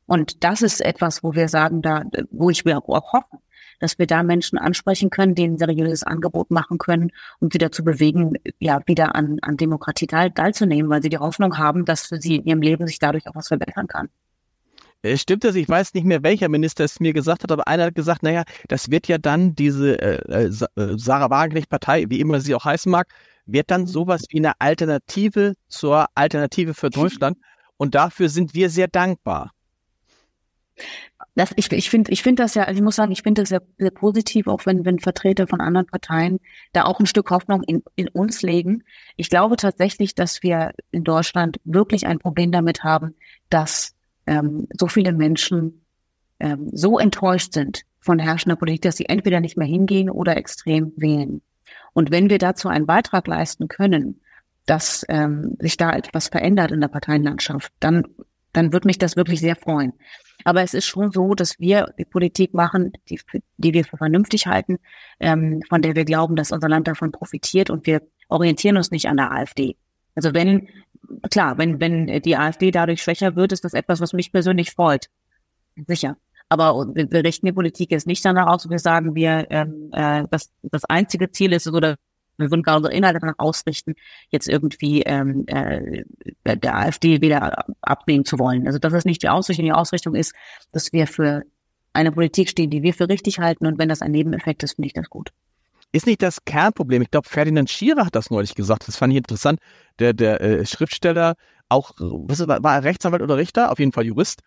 Und das ist etwas, wo wir sagen, da, wo ich mir auch hoffe, dass wir da Menschen ansprechen können, denen ein seriöses Angebot machen können und wieder zu bewegen, ja, wieder an, an Demokratie teil, teilzunehmen, weil sie die Hoffnung haben, dass für sie in ihrem Leben sich dadurch auch was verbessern kann. Äh, stimmt das? Ich weiß nicht mehr, welcher Minister es mir gesagt hat, aber einer hat gesagt, naja, das wird ja dann diese äh, äh, äh Sarah Wagenknecht-Partei, wie immer sie auch heißen mag, wird dann sowas wie eine Alternative zur Alternative für Deutschland. Und dafür sind wir sehr dankbar. Das, ich finde ich finde das ja, also ich muss sagen, ich finde das sehr, sehr positiv, auch wenn, wenn Vertreter von anderen Parteien da auch ein Stück Hoffnung in, in uns legen. Ich glaube tatsächlich, dass wir in Deutschland wirklich ein Problem damit haben, dass ähm, so viele Menschen ähm, so enttäuscht sind von herrschender Politik, dass sie entweder nicht mehr hingehen oder extrem wählen. Und wenn wir dazu einen Beitrag leisten können, dass ähm, sich da etwas verändert in der Parteienlandschaft, dann, dann wird mich das wirklich sehr freuen. Aber es ist schon so, dass wir die Politik machen, die, die wir für vernünftig halten, ähm, von der wir glauben, dass unser Land davon profitiert und wir orientieren uns nicht an der AfD. Also wenn, klar, wenn, wenn die AfD dadurch schwächer wird, ist das etwas, was mich persönlich freut. Sicher. Aber wir richten die Politik jetzt nicht danach aus, wir sagen, wir, ähm, äh, das, das einzige Ziel ist oder wir würden gar unsere Inhalte danach ausrichten, jetzt irgendwie ähm, äh, der AfD wieder abnehmen zu wollen. Also das ist nicht die Ausrichtung. Die Ausrichtung ist, dass wir für eine Politik stehen, die wir für richtig halten. Und wenn das ein Nebeneffekt ist, finde ich das gut. Ist nicht das Kernproblem. Ich glaube, Ferdinand Schierer hat das neulich gesagt. Das fand ich interessant. Der, der äh, Schriftsteller, auch, was war, war er Rechtsanwalt oder Richter? Auf jeden Fall Jurist.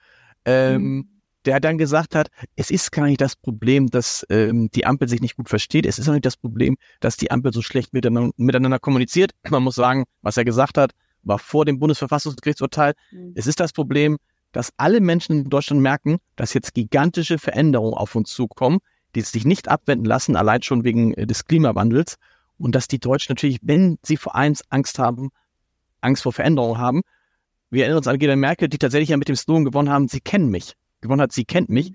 Ähm, mhm der dann gesagt hat, es ist gar nicht das Problem, dass ähm, die Ampel sich nicht gut versteht. Es ist auch nicht das Problem, dass die Ampel so schlecht miteinander, miteinander kommuniziert. Man muss sagen, was er gesagt hat, war vor dem Bundesverfassungsgerichtsurteil. Mhm. Es ist das Problem, dass alle Menschen in Deutschland merken, dass jetzt gigantische Veränderungen auf uns zukommen, die sich nicht abwenden lassen, allein schon wegen äh, des Klimawandels. Und dass die Deutschen natürlich, wenn sie vor eins Angst haben, Angst vor Veränderungen haben, wir erinnern uns an Angela Merkel, die tatsächlich ja mit dem Slogan gewonnen haben, sie kennen mich, gewonnen hat, sie kennt mich.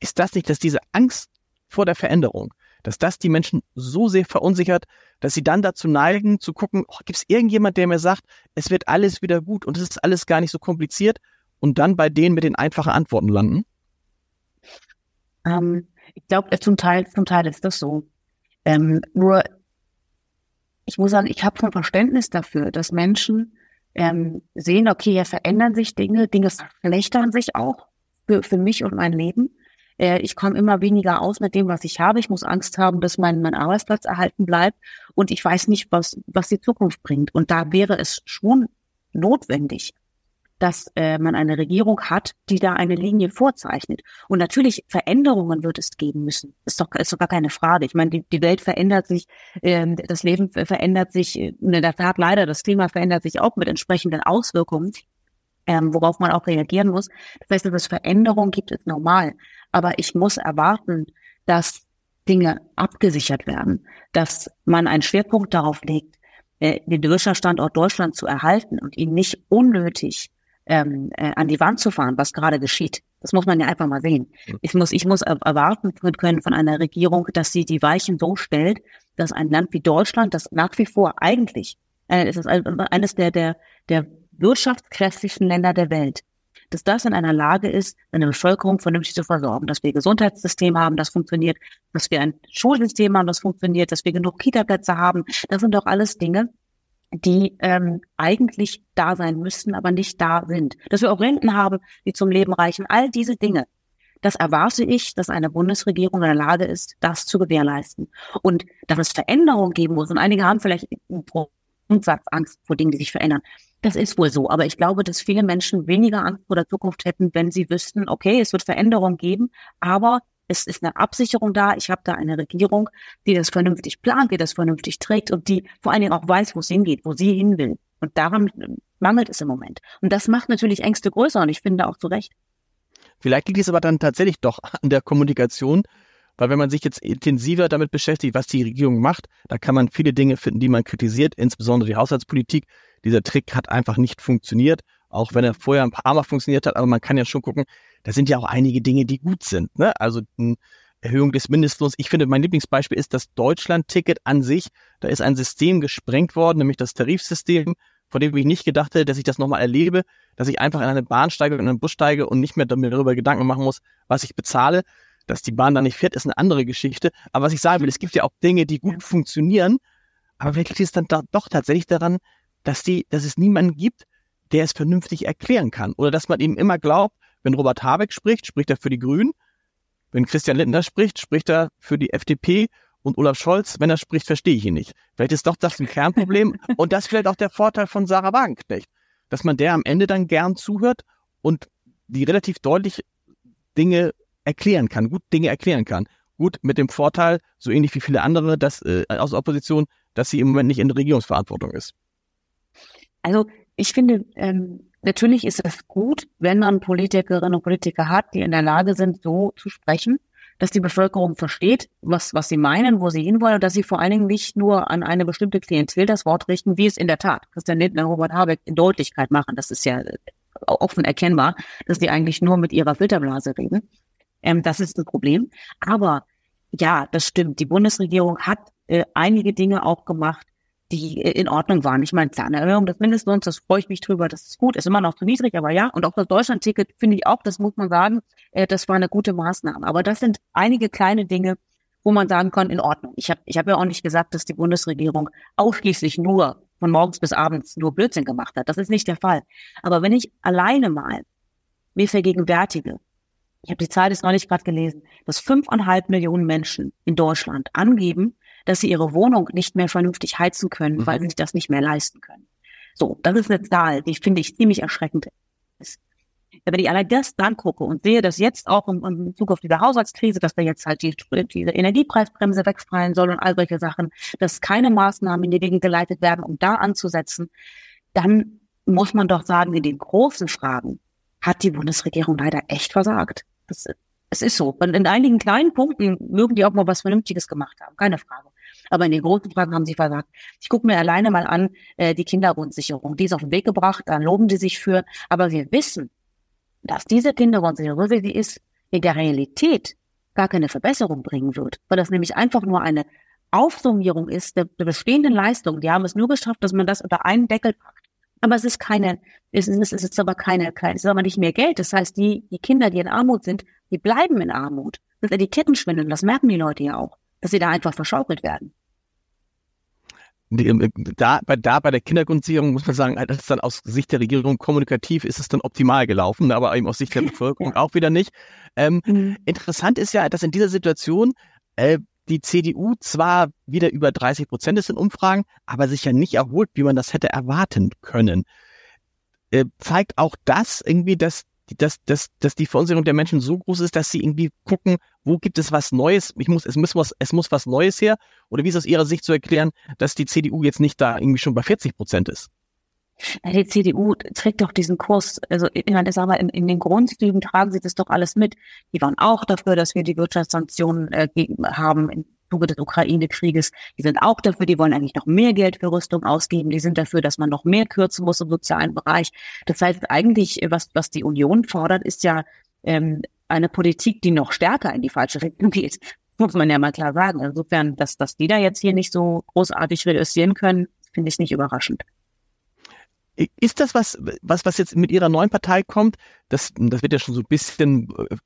Ist das nicht, dass diese Angst vor der Veränderung, dass das die Menschen so sehr verunsichert, dass sie dann dazu neigen, zu gucken, oh, gibt es irgendjemand, der mir sagt, es wird alles wieder gut und es ist alles gar nicht so kompliziert und dann bei denen mit den einfachen Antworten landen? Ähm, ich glaube, zum Teil, zum Teil ist das so. Ähm, nur, ich muss sagen, ich habe schon Verständnis dafür, dass Menschen ähm, sehen, okay, hier verändern sich Dinge, Dinge verschlechtern sich auch für, für mich und mein Leben. Äh, ich komme immer weniger aus mit dem, was ich habe. Ich muss Angst haben, dass mein, mein Arbeitsplatz erhalten bleibt und ich weiß nicht, was, was die Zukunft bringt. Und da wäre es schon notwendig, dass äh, man eine Regierung hat, die da eine Linie vorzeichnet. Und natürlich Veränderungen wird es geben müssen. Ist doch, ist doch gar keine Frage. Ich meine, die, die Welt verändert sich, äh, das Leben verändert sich, äh, in der Tat leider, das Klima verändert sich auch mit entsprechenden Auswirkungen, ähm, worauf man auch reagieren muss. Das heißt, dass es Veränderungen gibt, ist normal. Aber ich muss erwarten, dass Dinge abgesichert werden, dass man einen Schwerpunkt darauf legt, äh, den Wirtschaftsstandort Deutschland zu erhalten und ihn nicht unnötig ähm, äh, an die Wand zu fahren, was gerade geschieht. Das muss man ja einfach mal sehen. Ich muss, ich muss erwarten können von einer Regierung, dass sie die Weichen so stellt, dass ein Land wie Deutschland, das nach wie vor eigentlich, äh, es ist eines der, der, der wirtschaftskräftigsten Länder der Welt, dass das in einer Lage ist, eine Bevölkerung vernünftig zu versorgen, dass wir ein Gesundheitssystem haben, das funktioniert, dass wir ein Schulsystem haben, das funktioniert, dass wir genug Kita-Plätze haben. Das sind doch alles Dinge, die ähm, eigentlich da sein müssten, aber nicht da sind. Dass wir auch Renten haben, die zum Leben reichen. All diese Dinge. Das erwarte ich, dass eine Bundesregierung in der Lage ist, das zu gewährleisten. Und dass es Veränderungen geben muss. Und einige haben vielleicht einen Grundsatz Angst vor Dingen, die sich verändern. Das ist wohl so. Aber ich glaube, dass viele Menschen weniger Angst vor der Zukunft hätten, wenn sie wüssten, okay, es wird Veränderungen geben, aber es ist eine Absicherung da. Ich habe da eine Regierung, die das vernünftig plant, die das vernünftig trägt und die vor allen Dingen auch weiß, wo es hingeht, wo sie hin will. Und daran mangelt es im Moment. Und das macht natürlich Ängste größer und ich finde auch zu Recht. Vielleicht liegt es aber dann tatsächlich doch an der Kommunikation, weil wenn man sich jetzt intensiver damit beschäftigt, was die Regierung macht, da kann man viele Dinge finden, die man kritisiert, insbesondere die Haushaltspolitik. Dieser Trick hat einfach nicht funktioniert, auch wenn er vorher ein paar Mal funktioniert hat, aber man kann ja schon gucken, da sind ja auch einige Dinge, die gut sind. Ne? Also eine Erhöhung des Mindestlohns. Ich finde, mein Lieblingsbeispiel ist das Deutschland-Ticket an sich. Da ist ein System gesprengt worden, nämlich das Tarifsystem, von dem ich nicht gedacht hätte, dass ich das nochmal erlebe, dass ich einfach in eine Bahn steige, in einen Bus steige und nicht mehr darüber Gedanken machen muss, was ich bezahle. Dass die Bahn da nicht fährt, ist eine andere Geschichte. Aber was ich sagen will, es gibt ja auch Dinge, die gut funktionieren. Aber vielleicht liegt es dann da doch tatsächlich daran, dass die, dass es niemanden gibt, der es vernünftig erklären kann. Oder dass man ihm immer glaubt, wenn Robert Habeck spricht, spricht er für die Grünen. Wenn Christian Lindner spricht, spricht er für die FDP. Und Olaf Scholz, wenn er spricht, verstehe ich ihn nicht. Vielleicht ist doch das ein Kernproblem. und das ist vielleicht auch der Vorteil von Sarah Wagenknecht. Dass man der am Ende dann gern zuhört und die relativ deutlich Dinge erklären kann, gut Dinge erklären kann. Gut mit dem Vorteil, so ähnlich wie viele andere dass, äh, aus der Opposition, dass sie im Moment nicht in der Regierungsverantwortung ist. Also ich finde, ähm, natürlich ist es gut, wenn man Politikerinnen und Politiker hat, die in der Lage sind, so zu sprechen, dass die Bevölkerung versteht, was, was sie meinen, wo sie hinwollen und dass sie vor allen Dingen nicht nur an eine bestimmte Klientel das Wort richten, wie es in der Tat Christian Lindner und Robert Habeck in Deutlichkeit machen. Das ist ja offen erkennbar, dass die eigentlich nur mit ihrer Filterblase reden. Ähm, das ist ein Problem. Aber ja, das stimmt. Die Bundesregierung hat äh, einige Dinge auch gemacht, die in Ordnung waren. Ich meine, klar, eine Erhöhung des Mindestlohns, das freue ich mich drüber, das ist gut, ist immer noch zu niedrig, aber ja. Und auch das Deutschland-Ticket finde ich auch, das muss man sagen, äh, das war eine gute Maßnahme. Aber das sind einige kleine Dinge, wo man sagen kann, in Ordnung. Ich habe ich hab ja auch nicht gesagt, dass die Bundesregierung ausschließlich nur von morgens bis abends nur Blödsinn gemacht hat. Das ist nicht der Fall. Aber wenn ich alleine mal mir vergegenwärtige, ich habe die Zahl jetzt neulich gerade gelesen, dass fünfeinhalb Millionen Menschen in Deutschland angeben, dass sie ihre Wohnung nicht mehr vernünftig heizen können, mhm. weil sie sich das nicht mehr leisten können. So, das ist eine Zahl, die finde ich ziemlich erschreckend ist. Wenn ich allein das dann gucke und sehe, dass jetzt auch im, im Bezug auf diese Haushaltskrise, dass da jetzt halt die, diese Energiepreisbremse wegfallen soll und all solche Sachen, dass keine Maßnahmen in die Wege geleitet werden, um da anzusetzen, dann muss man doch sagen, in den großen Fragen hat die Bundesregierung leider echt versagt. Das, es ist so. Und in einigen kleinen Punkten mögen die auch mal was Vernünftiges gemacht haben, keine Frage. Aber in den großen Fragen haben sie versagt. Ich gucke mir alleine mal an, äh, die Kindergrundsicherung. Die ist auf den Weg gebracht, da loben sie sich für. Aber wir wissen, dass diese Kindergrundsicherung, so wie sie ist, in der Realität gar keine Verbesserung bringen wird. Weil das nämlich einfach nur eine Aufsummierung ist der, der bestehenden Leistung. Die haben es nur geschafft, dass man das unter einen Deckel packt. Aber es ist keine, es ist, es ist aber keine, keine, es ist aber nicht mehr Geld. Das heißt, die, die Kinder, die in Armut sind, die bleiben in Armut. Das ist die Kettenschwindel. Das merken die Leute ja auch, dass sie da einfach verschaukelt werden. Ähm, da, bei, da bei der Kindergrundsicherung muss man sagen, das ist dann aus Sicht der Regierung kommunikativ ist es dann optimal gelaufen, aber eben aus Sicht der Bevölkerung auch wieder nicht. Ähm, mhm. Interessant ist ja, dass in dieser Situation äh, die CDU zwar wieder über 30 Prozent ist in Umfragen, aber sich ja nicht erholt, wie man das hätte erwarten können. Äh, zeigt auch das irgendwie, dass, dass, dass, dass die Verunsicherung der Menschen so groß ist, dass sie irgendwie gucken, wo gibt es was Neues? Ich muss, es muss was, es muss was Neues her. Oder wie ist aus Ihrer Sicht zu erklären, dass die CDU jetzt nicht da irgendwie schon bei 40 Prozent ist? Die CDU trägt doch diesen Kurs, also ich meine, sagen wir, in, in den Grundzügen tragen sie das doch alles mit. Die waren auch dafür, dass wir die Wirtschaftssanktionen äh, haben Zuge des Ukraine-Krieges. Die sind auch dafür, die wollen eigentlich noch mehr Geld für Rüstung ausgeben. Die sind dafür, dass man noch mehr kürzen muss im sozialen Bereich. Das heißt eigentlich, was, was die Union fordert, ist ja ähm, eine Politik, die noch stärker in die falsche Richtung geht. Muss man ja mal klar sagen. Insofern, dass, dass die da jetzt hier nicht so großartig reüssieren können, finde ich nicht überraschend. Ist das was, was, was jetzt mit Ihrer neuen Partei kommt? Das, das wird ja schon so ein bisschen äh,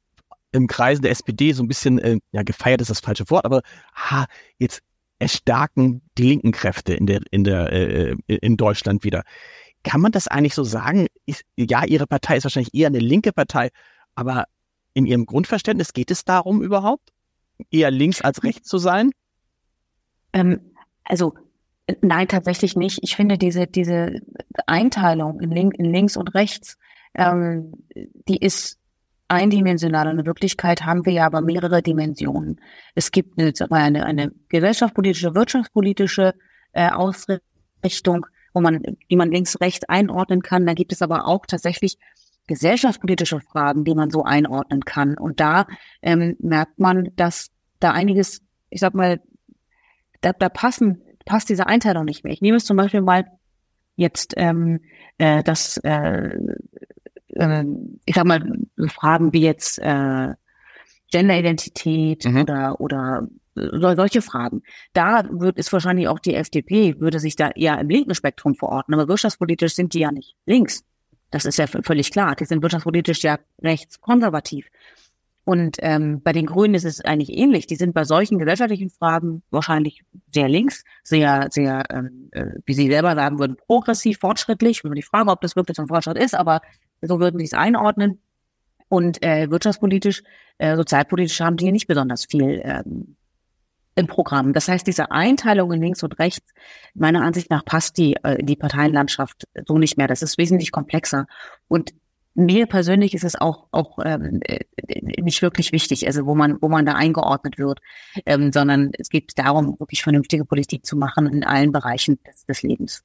im Kreisen der SPD so ein bisschen, äh, ja, gefeiert ist das falsche Wort, aber ha, jetzt erstarken die linken Kräfte in der, in der, äh, in Deutschland wieder. Kann man das eigentlich so sagen? Ist, ja, Ihre Partei ist wahrscheinlich eher eine linke Partei, aber in Ihrem Grundverständnis geht es darum überhaupt, eher links als rechts zu sein? Ähm, also Nein, tatsächlich nicht. Ich finde diese, diese Einteilung in, link, in links und rechts, ähm, die ist eindimensional. Und in Wirklichkeit haben wir ja aber mehrere Dimensionen. Es gibt eine, eine, eine gesellschaftspolitische, wirtschaftspolitische äh, Ausrichtung, wo man, die man links-rechts einordnen kann. Da gibt es aber auch tatsächlich gesellschaftspolitische Fragen, die man so einordnen kann. Und da ähm, merkt man, dass da einiges, ich sag mal, da, da passen passt diese Einteilung nicht mehr. Ich nehme es zum Beispiel mal jetzt ähm, äh, das, äh, äh, ich sag mal, Fragen wie jetzt äh, Genderidentität mhm. oder oder solche Fragen. Da wird ist wahrscheinlich auch die FDP würde sich da eher im linken Spektrum verorten, aber wirtschaftspolitisch sind die ja nicht links. Das ist ja völlig klar. Die sind wirtschaftspolitisch ja rechtskonservativ. Und ähm, bei den Grünen ist es eigentlich ähnlich. Die sind bei solchen gesellschaftlichen Fragen wahrscheinlich sehr links, sehr, sehr, ähm, äh, wie Sie selber sagen würden, progressiv, fortschrittlich. Wenn man die Frage, ob das wirklich so ein Fortschritt ist, aber so würden sie es einordnen. Und äh, wirtschaftspolitisch, äh, sozialpolitisch haben die nicht besonders viel ähm, im Programm. Das heißt, diese Einteilung in links und rechts, meiner Ansicht nach passt die äh, die Parteienlandschaft so nicht mehr. Das ist wesentlich komplexer. Und mir persönlich ist es auch auch ähm, äh, nicht wirklich wichtig, also wo man wo man da eingeordnet wird, ähm, sondern es geht darum, wirklich vernünftige Politik zu machen in allen Bereichen des, des Lebens.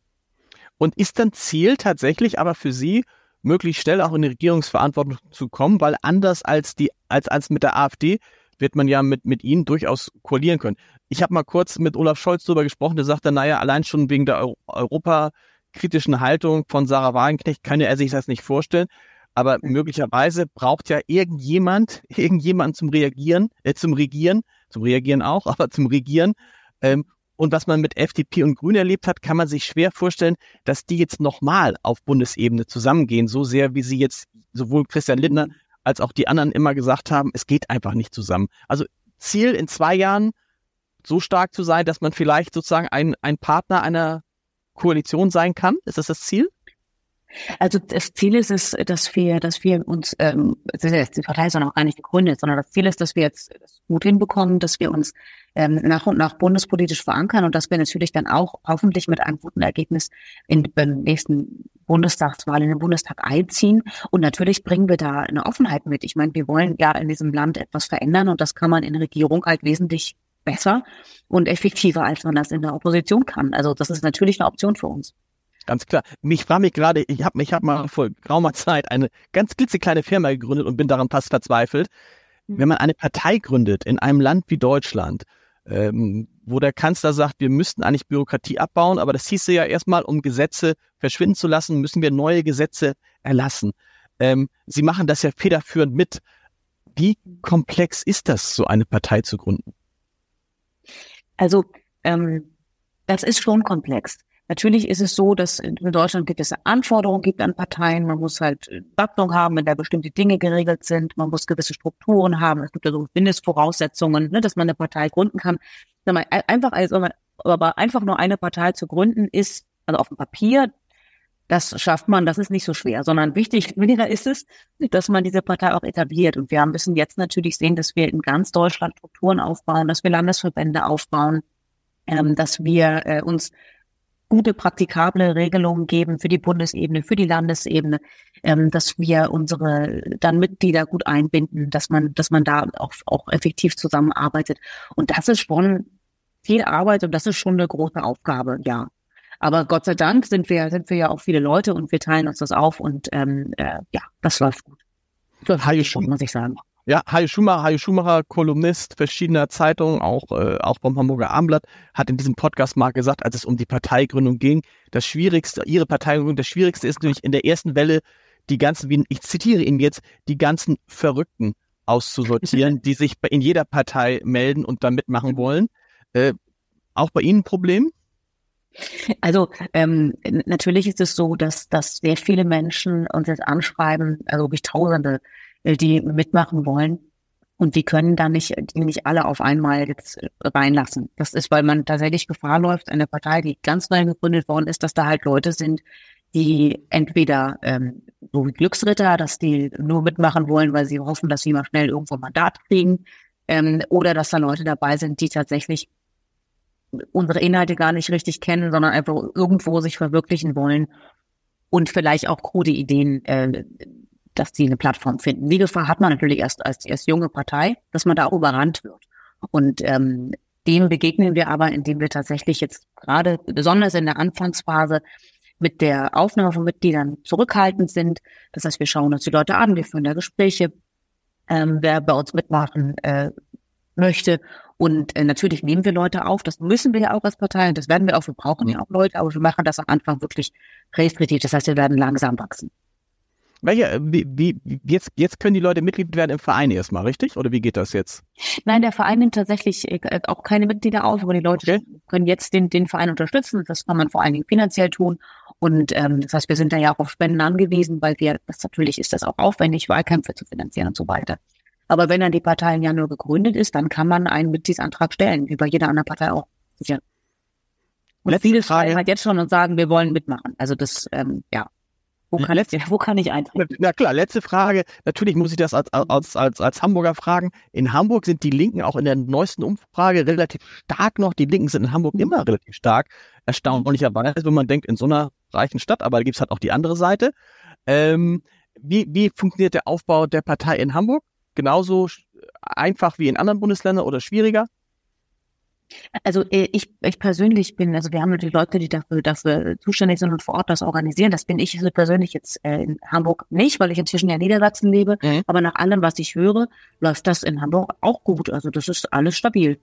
Und ist dann Ziel tatsächlich aber für Sie möglichst schnell auch in die Regierungsverantwortung zu kommen, weil anders als die als als mit der AfD wird man ja mit mit Ihnen durchaus koalieren können. Ich habe mal kurz mit Olaf Scholz darüber gesprochen, der sagte, naja, allein schon wegen der Europa-kritischen Haltung von Sarah Wagenknecht könne er sich das nicht vorstellen aber möglicherweise braucht ja irgendjemand, irgendjemand zum Reagieren, äh, zum Regieren, zum Reagieren auch, aber zum Regieren. Ähm, und was man mit FDP und Grün erlebt hat, kann man sich schwer vorstellen, dass die jetzt nochmal auf Bundesebene zusammengehen, so sehr wie sie jetzt sowohl Christian Lindner als auch die anderen immer gesagt haben, es geht einfach nicht zusammen. Also Ziel in zwei Jahren so stark zu sein, dass man vielleicht sozusagen ein, ein Partner einer Koalition sein kann? Ist das das Ziel? Also das Ziel ist es, dass wir, dass wir uns, ähm, die Partei ist noch gar nicht gegründet, sondern das Ziel ist, dass wir jetzt gut hinbekommen, dass wir uns ähm, nach und nach bundespolitisch verankern und dass wir natürlich dann auch hoffentlich mit einem guten Ergebnis in den nächsten Bundestagswahl in den Bundestag einziehen. Und natürlich bringen wir da eine Offenheit mit. Ich meine, wir wollen ja in diesem Land etwas verändern und das kann man in Regierung halt wesentlich besser und effektiver, als man das in der Opposition kann. Also das ist natürlich eine Option für uns. Ganz klar. Mich frage mich gerade, ich habe ich hab mal vor geraumer Zeit eine ganz klitzekleine Firma gegründet und bin daran fast verzweifelt. Mhm. Wenn man eine Partei gründet in einem Land wie Deutschland, ähm, wo der Kanzler sagt, wir müssten eigentlich Bürokratie abbauen, aber das hieße ja erstmal, um Gesetze verschwinden zu lassen, müssen wir neue Gesetze erlassen. Ähm, Sie machen das ja federführend mit. Wie komplex ist das, so eine Partei zu gründen? Also ähm, das ist schon komplex. Natürlich ist es so, dass in Deutschland gewisse Anforderungen gibt an Parteien. Man muss halt Satzung haben, in der bestimmte Dinge geregelt sind. Man muss gewisse Strukturen haben. Es gibt ja so Mindestvoraussetzungen, ne, dass man eine Partei gründen kann. Mal, einfach, also, aber einfach nur eine Partei zu gründen ist, also auf dem Papier, das schafft man, das ist nicht so schwer, sondern wichtig, weniger ist es, dass man diese Partei auch etabliert. Und wir müssen jetzt natürlich sehen, dass wir in ganz Deutschland Strukturen aufbauen, dass wir Landesverbände aufbauen, ähm, dass wir äh, uns gute praktikable Regelungen geben für die Bundesebene, für die Landesebene, ähm, dass wir unsere dann Mitglieder gut einbinden, dass man, dass man da auch, auch effektiv zusammenarbeitet. Und das ist schon viel Arbeit und das ist schon eine große Aufgabe, ja. Aber Gott sei Dank sind wir, sind wir ja auch viele Leute und wir teilen uns das auf und ähm, äh, ja, das läuft gut. Das läuft gut, muss ich sagen. Ja, Hajo Schumacher, Hajo Schumacher, Kolumnist verschiedener Zeitungen, auch, äh, auch beim Hamburger Abendblatt, hat in diesem Podcast mal gesagt, als es um die Parteigründung ging, das Schwierigste, ihre Parteigründung, das Schwierigste ist natürlich in der ersten Welle die ganzen, wie, ich zitiere ihn jetzt, die ganzen Verrückten auszusortieren, die sich in jeder Partei melden und da mitmachen wollen. Äh, auch bei Ihnen ein Problem? Also ähm, natürlich ist es so, dass, dass sehr viele Menschen uns jetzt anschreiben, also wirklich Tausende, die mitmachen wollen. Und die können dann nicht, die nicht alle auf einmal jetzt reinlassen. Das ist, weil man tatsächlich Gefahr läuft, eine Partei, die ganz neu gegründet worden ist, dass da halt Leute sind, die entweder ähm, so wie Glücksritter, dass die nur mitmachen wollen, weil sie hoffen, dass sie mal schnell irgendwo Mandat kriegen, ähm, oder dass da Leute dabei sind, die tatsächlich unsere Inhalte gar nicht richtig kennen, sondern einfach irgendwo sich verwirklichen wollen und vielleicht auch krude Ideen äh, dass sie eine Plattform finden. Die Gefahr hat man natürlich erst als, als junge Partei, dass man da auch überrannt wird. Und ähm, dem begegnen wir aber, indem wir tatsächlich jetzt gerade besonders in der Anfangsphase mit der Aufnahme von Mitgliedern zurückhaltend sind. Das heißt, wir schauen uns die Leute an, wir führen da Gespräche, ähm, wer bei uns mitmachen äh, möchte. Und äh, natürlich nehmen wir Leute auf, das müssen wir ja auch als Partei und das werden wir auch, wir brauchen ja auch Leute, aber wir machen das am Anfang wirklich restriktiv. Das heißt, wir werden langsam wachsen. Welche, äh, wie, wie, jetzt, jetzt können die Leute Mitglied werden im Verein erstmal, richtig? Oder wie geht das jetzt? Nein, der Verein nimmt tatsächlich äh, auch keine Mitglieder auf, aber die Leute okay. können jetzt den, den Verein unterstützen. Das kann man vor allen Dingen finanziell tun. Und ähm, das heißt, wir sind da ja auch auf Spenden angewiesen, weil wir, das natürlich ist das auch aufwendig, Wahlkämpfe zu finanzieren und so weiter. Aber wenn dann die Partei im Januar gegründet ist, dann kann man einen Mitgliedsantrag stellen, wie bei jeder anderen Partei auch. Sicher. Und Letzte viele schreiben halt jetzt schon und sagen, wir wollen mitmachen. Also das, ähm, ja. Wo kann, letzte, ich, wo kann ich eintreten? Na klar, letzte Frage. Natürlich muss ich das als, als, als, als Hamburger fragen. In Hamburg sind die Linken auch in der neuesten Umfrage relativ stark noch. Die Linken sind in Hamburg mhm. immer relativ stark. Erstaunlicherweise, wenn man denkt, in so einer reichen Stadt, aber da gibt es halt auch die andere Seite. Ähm, wie, wie funktioniert der Aufbau der Partei in Hamburg? Genauso einfach wie in anderen Bundesländern oder schwieriger? Also äh, ich, ich persönlich bin, also wir haben natürlich Leute, die dafür, dafür zuständig sind und vor Ort das organisieren. Das bin ich also persönlich jetzt äh, in Hamburg nicht, weil ich inzwischen ja in Niedersachsen lebe. Mhm. Aber nach allem, was ich höre, läuft das in Hamburg auch gut. Also das ist alles stabil.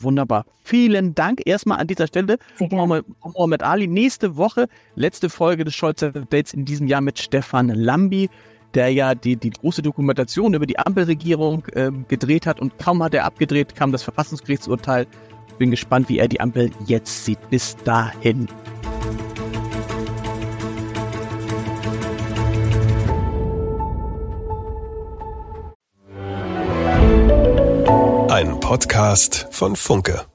Wunderbar. Vielen Dank erstmal an dieser Stelle. Mohammed Ali. Nächste Woche, letzte Folge des Scholz Dates in diesem Jahr mit Stefan Lambi der ja die, die große Dokumentation über die Ampelregierung äh, gedreht hat und kaum hat er abgedreht, kam das Verfassungsgerichtsurteil. Bin gespannt, wie er die Ampel jetzt sieht. Bis dahin. Ein Podcast von Funke.